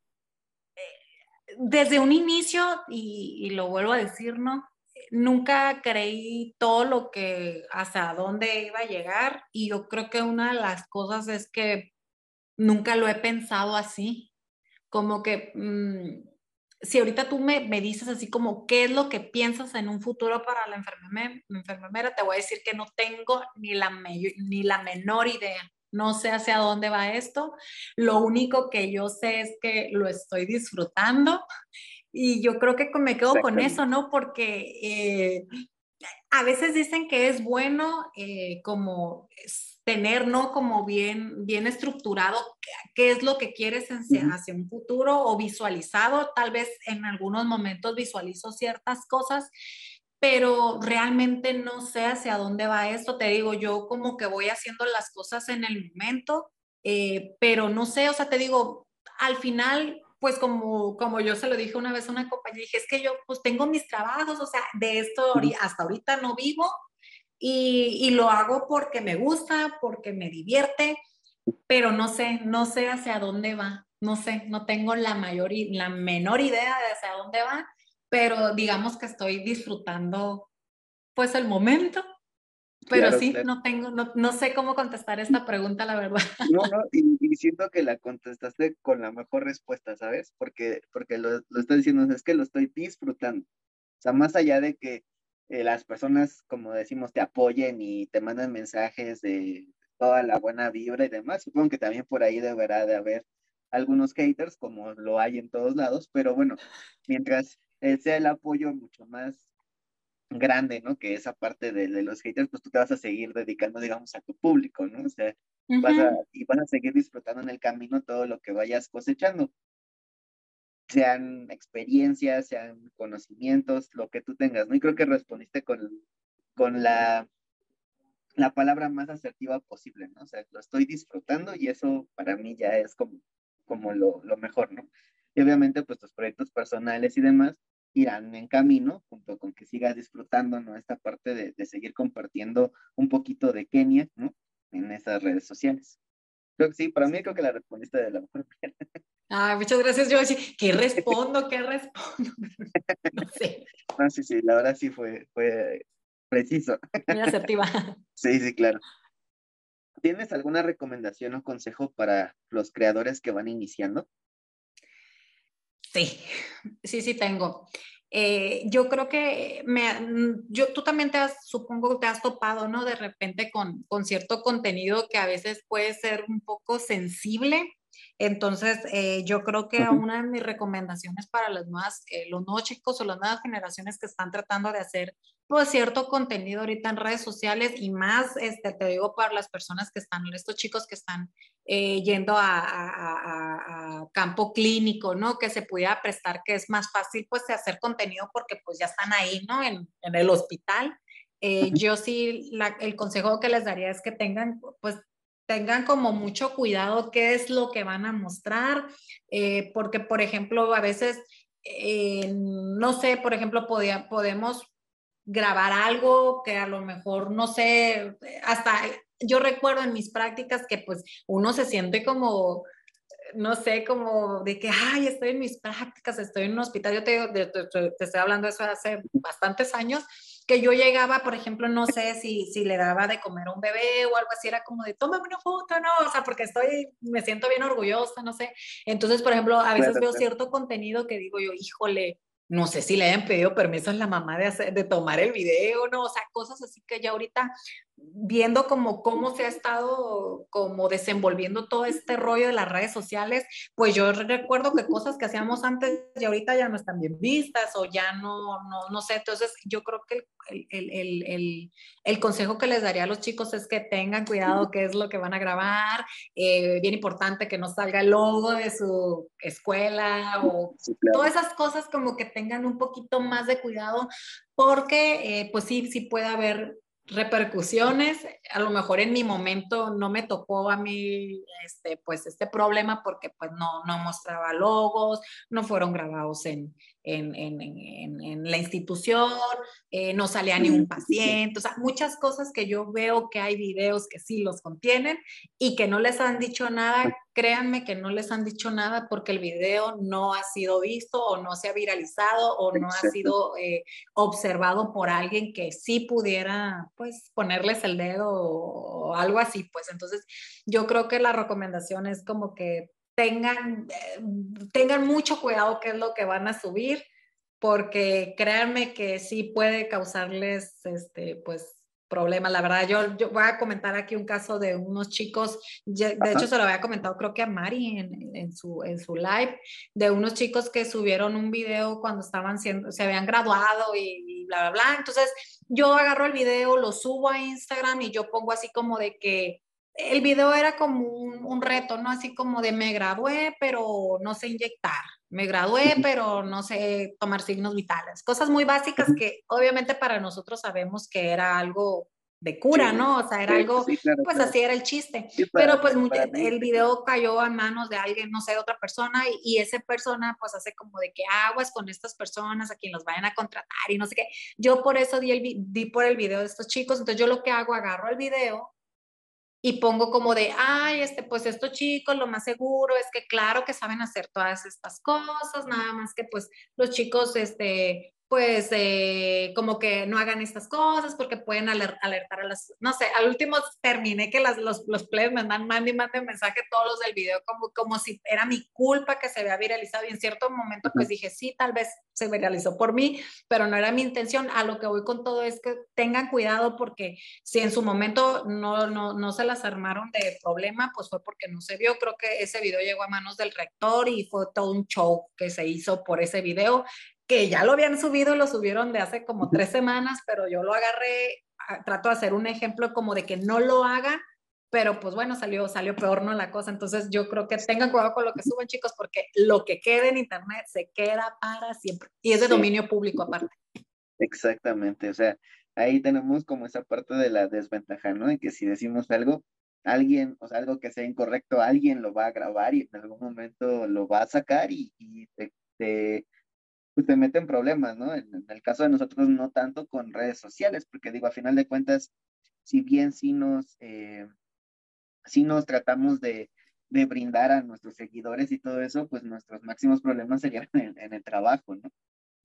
eh, desde un inicio, y, lo vuelvo a decir, ¿no? Nunca creí todo lo que, hasta dónde iba a llegar, y yo creo que una de las cosas es que nunca lo he pensado así, como que mm, si ahorita tú me, me, dices así como qué es lo que piensas en un futuro para la enfermera, te voy a decir que no tengo ni la, ni la menor idea. No sé hacia dónde va esto. Lo único que yo sé es que lo estoy disfrutando y yo creo que me quedo con eso, ¿no? Porque eh, a veces dicen que es bueno eh, como tener, ¿no? Como bien, bien estructurado qué, es lo que quieres hacia, hacia, un futuro o visualizado. Tal vez en algunos momentos visualizo ciertas cosas, pero realmente no sé hacia dónde va esto. Te digo, yo como que voy haciendo las cosas en el momento, eh, pero no sé, o sea, te digo, al final pues como, como yo se lo dije una vez a una compañía, dije, es que yo pues tengo mis trabajos, o sea, de esto hasta ahorita no vivo, y, lo hago porque me gusta, porque me divierte, pero no sé, no sé hacia dónde va, no sé, no tengo la, mayor, la menor idea de hacia dónde va, pero digamos que estoy disfrutando pues el momento. Pero sí, no tengo, no, sé cómo contestar esta pregunta, la verdad. No, no, y, siento que la contestaste con la mejor respuesta, ¿sabes? Porque, porque lo, lo estás diciendo, es que lo estoy disfrutando. O sea, más allá de que eh, las personas, como decimos, te apoyen y te mandan mensajes de toda la buena vibra y demás. Supongo que también por ahí deberá de haber algunos haters, como lo hay en todos lados, pero bueno, mientras eh, sea el apoyo mucho más grande, ¿no? Que esa parte de, los haters, pues tú te vas a seguir dedicando, digamos, a tu público, ¿no? O sea, vas a, y vas a seguir disfrutando en el camino todo lo que vayas cosechando sean experiencias, sean conocimientos, lo que tú tengas, ¿no? Y creo que respondiste con, con la, la palabra más asertiva posible, ¿no? O sea, lo estoy disfrutando y eso para mí ya es como, como lo, lo mejor, ¿no? Y obviamente, pues tus proyectos personales y demás irán en camino, junto con que sigas disfrutando, ¿no? Esta parte de, de seguir compartiendo un poquito de Kenia, ¿no? En esas redes sociales. Creo que sí, para mí creo que la respondiste de la mejor manera. Ay, muchas gracias. Yo ¿qué respondo? ¿Qué respondo? No sé. No, sí, sí, la verdad sí fue, fue preciso. Muy asertiva. Sí, sí, claro. ¿Tienes alguna recomendación o consejo para los creadores que van iniciando? Sí, sí, sí tengo. Eh, yo creo que me, yo, tú también te has, supongo te has topado, ¿no? De repente con, con cierto contenido que a veces puede ser un poco sensible entonces, eh, yo creo que una de mis recomendaciones para los, nuevas, eh, los nuevos chicos o las nuevas generaciones que están tratando de hacer pues cierto contenido ahorita en redes sociales y más, este, te digo, para las personas que están, estos chicos que están eh, yendo a, campo clínico, ¿no? Que se pudiera prestar, que es más fácil pues de hacer contenido porque pues ya están ahí, ¿no? En, en el hospital. yo sí, el consejo que les daría es que tengan pues tengan como mucho cuidado qué es lo que van a mostrar, eh, porque por ejemplo a veces, eh, no sé, por ejemplo, podía, podemos grabar algo que a lo mejor, no sé, hasta yo recuerdo en mis prácticas que pues uno se siente como, no sé, como de que, ay, estoy en mis prácticas, estoy en un hospital, yo te, te, te estoy hablando de eso hace bastantes años, que yo llegaba, por ejemplo, no sé si, si le daba de comer a un bebé o algo así, era como de, tómame una foto, ¿no? O sea, porque estoy, me siento bien orgullosa, no sé. Entonces, por ejemplo, a veces veo cierto contenido que digo yo, híjole, no sé si le hayan pedido permiso a la mamá de, hacer, de tomar el video, ¿no? O sea, cosas así que ya ahorita viendo como cómo se ha estado como desenvolviendo todo este rollo de las redes sociales, pues yo recuerdo que cosas que hacíamos antes y ahorita ya no están bien vistas o ya no, no, no sé, entonces yo creo que el, el, el, el, consejo que les daría a los chicos es que tengan cuidado qué es lo que van a grabar, eh, bien importante que no salga el logo de su escuela o todas esas cosas como que tengan un poquito más de cuidado porque eh, pues sí, sí puede haber repercusiones. A lo mejor en mi momento no me tocó a mí este, pues este problema porque pues no, no mostraba logos, no fueron grabados en, en, en, en la institución, eh, no salía ni un paciente, o sea, muchas cosas que yo veo que hay videos que sí los contienen y que no les han dicho nada, créanme que no les han dicho nada porque el video no ha sido visto o no se ha viralizado o no ha sido eh, observado por alguien que sí pudiera pues ponerles el dedo o algo así, pues. Entonces yo creo que la recomendación es como que tengan, eh, tengan mucho cuidado qué es lo que van a subir, porque créanme que sí puede causarles, este, pues, problemas. La verdad, yo, yo voy a comentar aquí un caso de unos chicos, de hecho se lo había comentado creo que a Mari en, en, su, en su live, de unos chicos que subieron un video cuando estaban siendo, se habían graduado y, y bla, bla, bla. Entonces, yo agarro el video, lo subo a Instagram y yo pongo así como de que el video era como un, reto, ¿no? Así como de me gradué, pero no sé inyectar. Me gradué, pero no sé tomar signos vitales. Cosas muy básicas que obviamente para nosotros sabemos que era algo de cura, ¿no? O sea, era algo, pues así era el chiste. pero pues el video cayó a manos de alguien, no sé, de otra persona, y, y esa persona pues hace como de que aguas con estas personas a quien los vayan a contratar y no sé qué. Yo por eso di, el, di por el video de estos chicos, entonces yo lo que hago, agarro el video y pongo como de, ay, este, pues estos chicos lo más seguro es que claro que saben hacer todas estas cosas, nada más que pues los chicos, este, pues eh, como que no hagan estas cosas porque pueden alertar a las, no sé, al último terminé que las, los, los players me mandan, mande y mande mensaje todos los del video como, como si era mi culpa que se había viralizado y en cierto momento pues dije, sí, tal vez se viralizó por mí, pero no era mi intención. A lo que voy con todo es que tengan cuidado porque si en su momento no, no, no se las armaron de problema, pues fue porque no se vio. Creo que ese video llegó a manos del rector y fue todo un show que se hizo por ese video que ya lo habían subido y lo subieron de hace como tres semanas, pero yo lo agarré, ah, trato de hacer un ejemplo como de que no lo hagan, pero pues bueno, salió, salió peor, ¿no? La cosa. Entonces yo creo que tengan cuidado con lo que suben, chicos, porque lo que quede en Internet se queda para siempre. Y es de dominio público aparte. Exactamente, o sea, ahí tenemos como esa parte de la desventaja, ¿no? De que si decimos algo, alguien, o sea, algo que sea incorrecto, alguien lo va a grabar y en algún momento lo va a sacar y, y te pues te meten problemas, ¿no? En, el caso de nosotros no tanto con redes sociales, porque digo, a final de cuentas, si bien sí nos, eh, nos tratamos de, de, brindar a nuestros seguidores y todo eso, pues nuestros máximos problemas serían en, el trabajo, ¿no?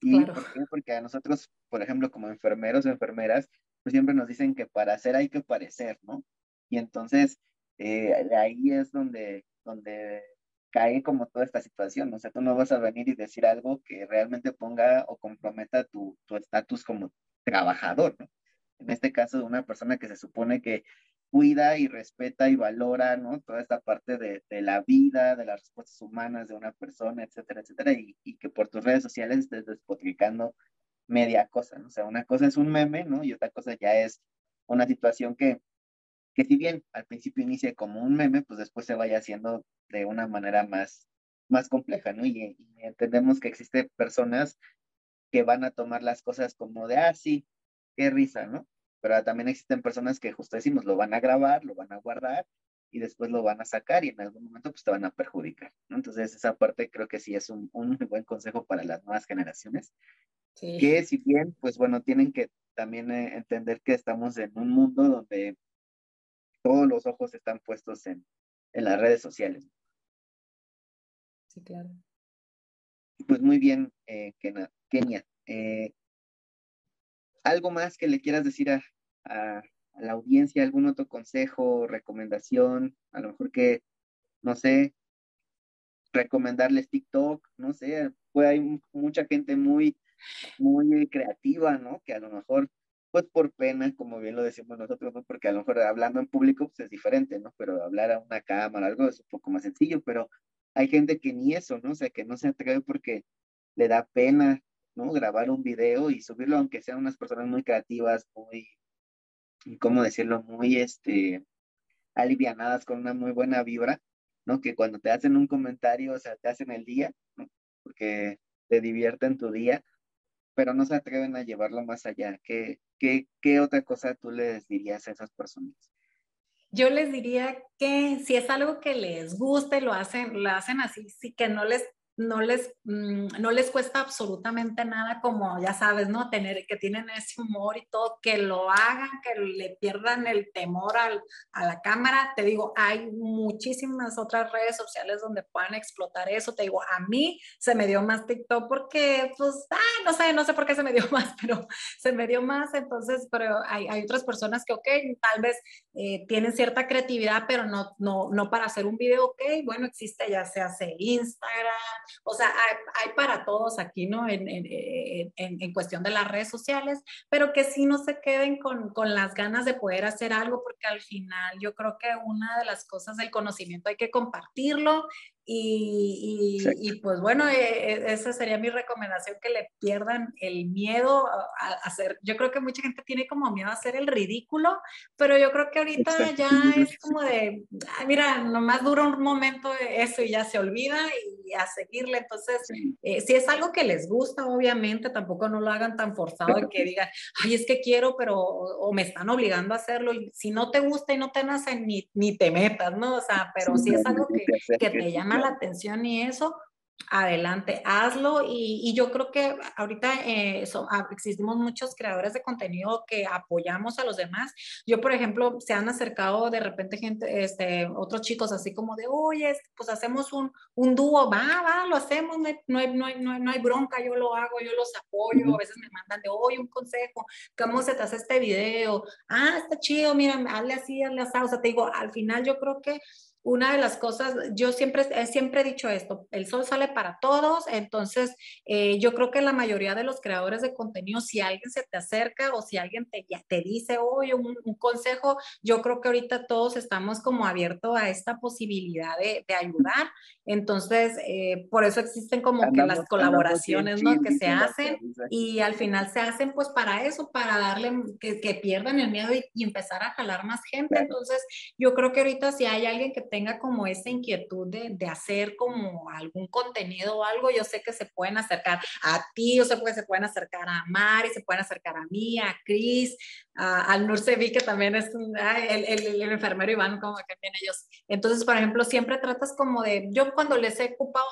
¿Y por qué? Porque a nosotros, por ejemplo, como enfermeros o enfermeras, pues siempre nos dicen que para hacer hay que parecer, ¿no? Y entonces, eh, ahí es donde, donde cae como toda esta situación. O sea, tú no vas a venir y decir algo que realmente ponga o comprometa tu estatus como trabajador, ¿no? En este caso, de una persona que se supone que cuida y respeta y valora, ¿no? Toda esta parte de, de la vida, de las respuestas humanas de una persona, etcétera, etcétera, y, y, que por tus redes sociales estés despotricando media cosa, ¿no? O sea, una cosa es un meme, ¿no? Y otra cosa ya es una situación que, que si bien al principio inicia como un meme, pues después se vaya haciendo de una manera más, más compleja, ¿no? Y, entendemos que existen personas que van a tomar las cosas como de, ah, sí, qué risa, ¿no? Pero también existen personas que justo decimos, lo van a grabar, lo van a guardar y después lo van a sacar y en algún momento pues te van a perjudicar, ¿no? Entonces esa parte creo que sí es un, un buen consejo para las nuevas generaciones, que si bien, pues bueno, tienen que también eh, entender que estamos en un mundo donde todos los ojos están puestos en, en las redes sociales. Sí, claro. Pues muy bien, eh, Kenia. Eh, ¿Algo más que le quieras decir a, a, la audiencia? ¿Algún otro consejo, recomendación? A lo mejor que, no sé, recomendarles TikTok, no sé, pues hay mucha gente muy, muy creativa, ¿no? Que a lo mejor, pues por pena, como bien lo decimos nosotros, ¿no? Porque a lo mejor hablando en público, pues es diferente, ¿no? Pero hablar a una cámara, algo es un poco más sencillo, pero hay gente que ni eso, ¿no? O sea, que no se atreve porque le da pena, ¿no? Grabar un video y subirlo, aunque sean unas personas muy creativas, muy, ¿cómo decirlo? Muy, este, alivianadas con una muy buena vibra, ¿no? Que cuando te hacen un comentario, o sea, te hacen el día, ¿no? Porque te divierten tu día, pero no se atreven a llevarlo más allá. ¿Qué, qué, otra cosa tú les dirías a esas personas? Yo les diría que si es algo que les guste, lo hacen, lo hacen así, sí que no les no les, mm, no les cuesta absolutamente nada como, ya sabes, ¿no? Tener, que tienen ese humor y todo, que lo hagan, que le pierdan el temor al, a la cámara. Te digo, hay muchísimas otras redes sociales donde puedan explotar eso. Te digo, a mí se me dio más TikTok porque, pues, ah, no sé, no sé por qué se me dio más, pero se me dio más. Entonces, pero hay, hay otras personas que, ok, tal vez eh, tienen cierta creatividad, pero no, no, no para hacer un video, ok, bueno, existe ya se hace Instagram, o sea, hay, para todos aquí, ¿no? En, en, en, cuestión de las redes sociales, pero que sí no se queden con, con, las ganas de poder hacer algo, porque al final yo creo que una de las cosas del conocimiento hay que compartirlo y, y, pues bueno, eh, eh, esa sería mi recomendación, que le pierdan el miedo a, hacer. Yo creo que mucha gente tiene como miedo a hacer el ridículo, pero yo creo que ahorita ya es como de, mira, nomás dura un momento eso y ya se olvida y a seguirle. Entonces, eh, si es algo que les gusta, obviamente, tampoco no lo hagan tan forzado de que digan, ay, es que quiero, pero o, me están obligando a hacerlo. Y si no te gusta y no te nace, ni, ni te metas, ¿no? O sea, pero si es algo que, que te llama la atención y eso, adelante, hazlo. Y, yo creo que ahorita eh, ah, existimos muchos creadores de contenido que apoyamos a los demás. Yo, por ejemplo, se han acercado de repente gente, este, otros chicos así como de, oye, pues hacemos un, un dúo, va, va, lo hacemos, no hay, no, hay, no, hay, no hay bronca, yo lo hago, yo los apoyo. A veces me mandan de, oye, un consejo, ¿cómo se te hace este video? Ah, está chido, mira, hazle así, hazle así. O sea, te digo, al final yo creo que una de las cosas, yo siempre, siempre he dicho esto, el sol sale para todos, entonces eh, yo creo que la mayoría de los creadores de contenido, si alguien se te acerca o si alguien te, te dice, oye, un, consejo, yo creo que ahorita todos estamos como abiertos a esta posibilidad de, ayudar, entonces eh, por eso existen como que las colaboraciones, ¿no? Que se hacen y al final se hacen pues para eso, para darle, que, que pierdan el miedo y, empezar a jalar más gente, entonces yo creo que ahorita si hay alguien que tenga como esa inquietud de, de, hacer como algún contenido o algo, yo sé que se pueden acercar a ti, yo sé que se pueden acercar a Mari, se pueden acercar a mí, a Cris, al Nursevi, que también es el, el, el, enfermero Iván, como que tienen ellos. Entonces, por ejemplo, siempre tratas como de, yo cuando les he ocupado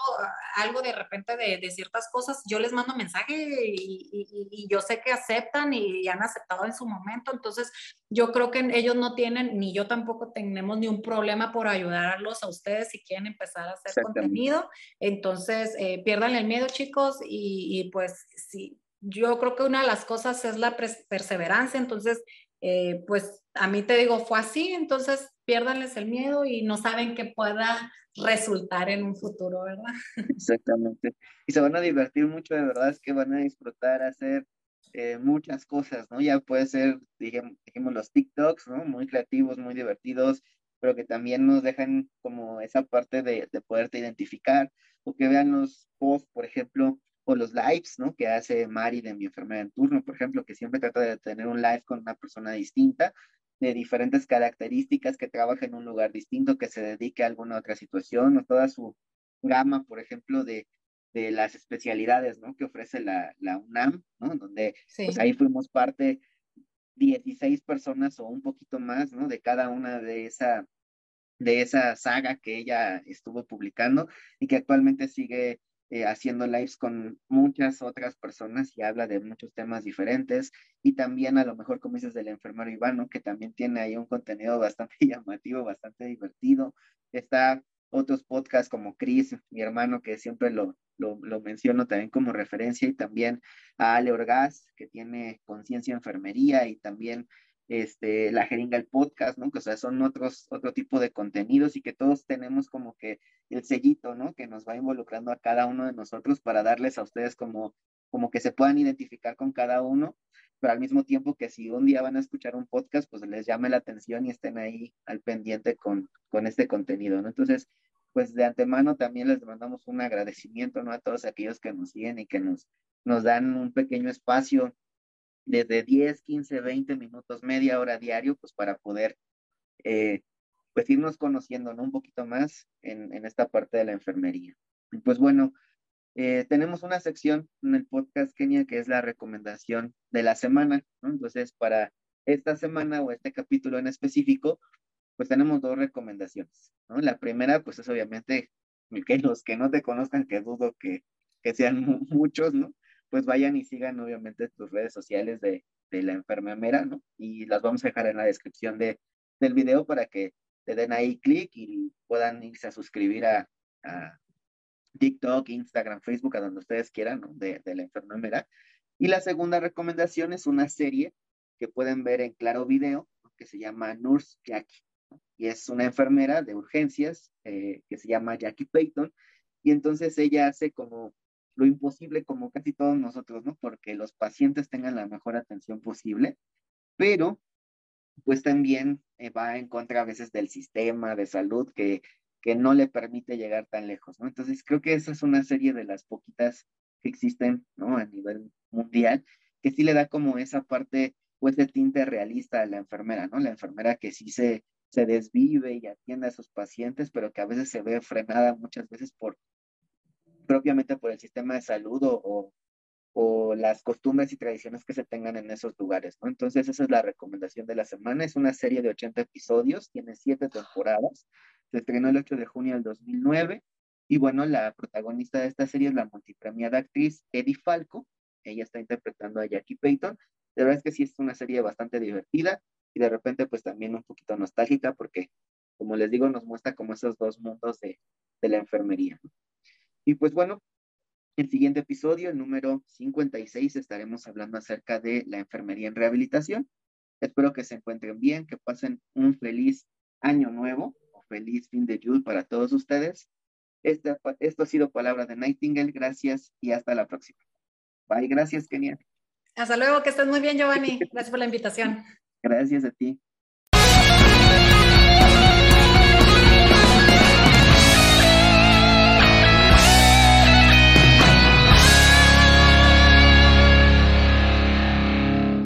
algo de repente de, de ciertas cosas, yo les mando mensaje y, y, yo sé que aceptan y han aceptado en su momento. Entonces, yo creo que ellos no tienen, ni yo tampoco tenemos ni un problema por ayudar ayudarlos a ustedes si quieren empezar a hacer contenido. Entonces, eh, pierdan el miedo, chicos, y, pues sí, yo creo que una de las cosas es la perseverancia. Entonces, eh, pues a mí te digo, fue así, entonces piérdanles el miedo y no saben que pueda resultar en un futuro, ¿verdad? Exactamente. Y se van a divertir mucho, de verdad, es que van a disfrutar hacer eh, muchas cosas, ¿no? Ya puede ser, dijimos, dijimos, los TikToks, ¿no? Muy creativos, muy divertidos, pero que también nos dejan como esa parte de, de poderte identificar, o que vean los posts, por ejemplo, o los lives, ¿no? Que hace Mari de mi enfermera en turno, por ejemplo, que siempre trata de tener un live con una persona distinta, de diferentes características, que trabaja en un lugar distinto, que se dedique a alguna otra situación, o toda su gama, por ejemplo, de, de las especialidades, ¿no? Que ofrece la, la UNAM, ¿no? Donde pues ahí fuimos parte 16 personas o un poquito más, ¿no? De cada una de esa, de esa saga que ella estuvo publicando y que actualmente sigue eh, haciendo lives con muchas otras personas y habla de muchos temas diferentes y también a lo mejor como dices del enfermero Ivano que también tiene ahí un contenido bastante llamativo, bastante divertido. Está otros podcasts como Chris, mi hermano, que siempre lo, lo, lo, menciono también como referencia, y también a Ale Orgaz, que tiene conciencia enfermería, y también este, la jeringa, el podcast, ¿no? Que, o sea, son otros, otro tipo de contenidos y que todos tenemos como que el sellito, ¿no? Que nos va involucrando a cada uno de nosotros para darles a ustedes como, como que se puedan identificar con cada uno, pero al mismo tiempo que si un día van a escuchar un podcast, pues les llame la atención y estén ahí al pendiente con, con este contenido, ¿no? Entonces, pues de antemano también les mandamos un agradecimiento, ¿no? A todos aquellos que nos siguen y que nos, nos dan un pequeño espacio desde 10, 15, 20 minutos, media hora diario, pues para poder, eh, pues irnos conociendo, ¿no? Un poquito más en, en, esta parte de la enfermería. Pues bueno, eh, tenemos una sección en el podcast Kenia que es la recomendación de la semana, ¿no? Entonces, para esta semana o este capítulo en específico, pues tenemos dos recomendaciones, ¿no? La primera, pues es obviamente que los que no te conozcan, que dudo que, que sean muchos, ¿no? pues vayan y sigan obviamente tus redes sociales de, de la enfermera, ¿no? Y las vamos a dejar en la descripción de, del video para que te den ahí clic y puedan irse a suscribir a, a, TikTok, Instagram, Facebook, a donde ustedes quieran, ¿no? De, de la enfermera. Y la segunda recomendación es una serie que pueden ver en Claro Video, que se llama Nurse Jackie. Y es una enfermera de urgencias eh, que se llama Jackie Payton. Y entonces ella hace como lo imposible como casi todos nosotros, ¿no? Porque los pacientes tengan la mejor atención posible, pero pues también eh, va en contra a veces del sistema de salud que, que no le permite llegar tan lejos, ¿no? Entonces creo que esa es una serie de las poquitas que existen, ¿no? A nivel mundial, que sí le da como esa parte, pues, de tinte realista a la enfermera, ¿no? La enfermera que sí se, se desvive y atiende a sus pacientes, pero que a veces se ve frenada muchas veces por propiamente por el sistema de salud o, o, las costumbres y tradiciones que se tengan en esos lugares. Entonces, esa es la recomendación de la semana. Es una serie de 80 episodios, tiene siete temporadas. Se estrenó el 8 de junio del 2009. Y bueno, la protagonista de esta serie es la multipremiada actriz Eddie Falco. Ella está interpretando a Jackie Payton. De verdad es que sí es una serie bastante divertida y de repente pues también un poquito nostálgica porque, como les digo, nos muestra como esos dos mundos de, de la enfermería. Y pues bueno, el siguiente episodio, el número 56, estaremos hablando acerca de la enfermería en rehabilitación. Espero que se encuentren bien, que pasen un feliz año nuevo o feliz fin de June para todos ustedes. Este, esto ha sido Palabra de Nightingale. Gracias y hasta la próxima. Bye. Gracias, Kenia. Hasta luego, que estés muy bien, Giovanni. Gracias por la invitación. Gracias a ti.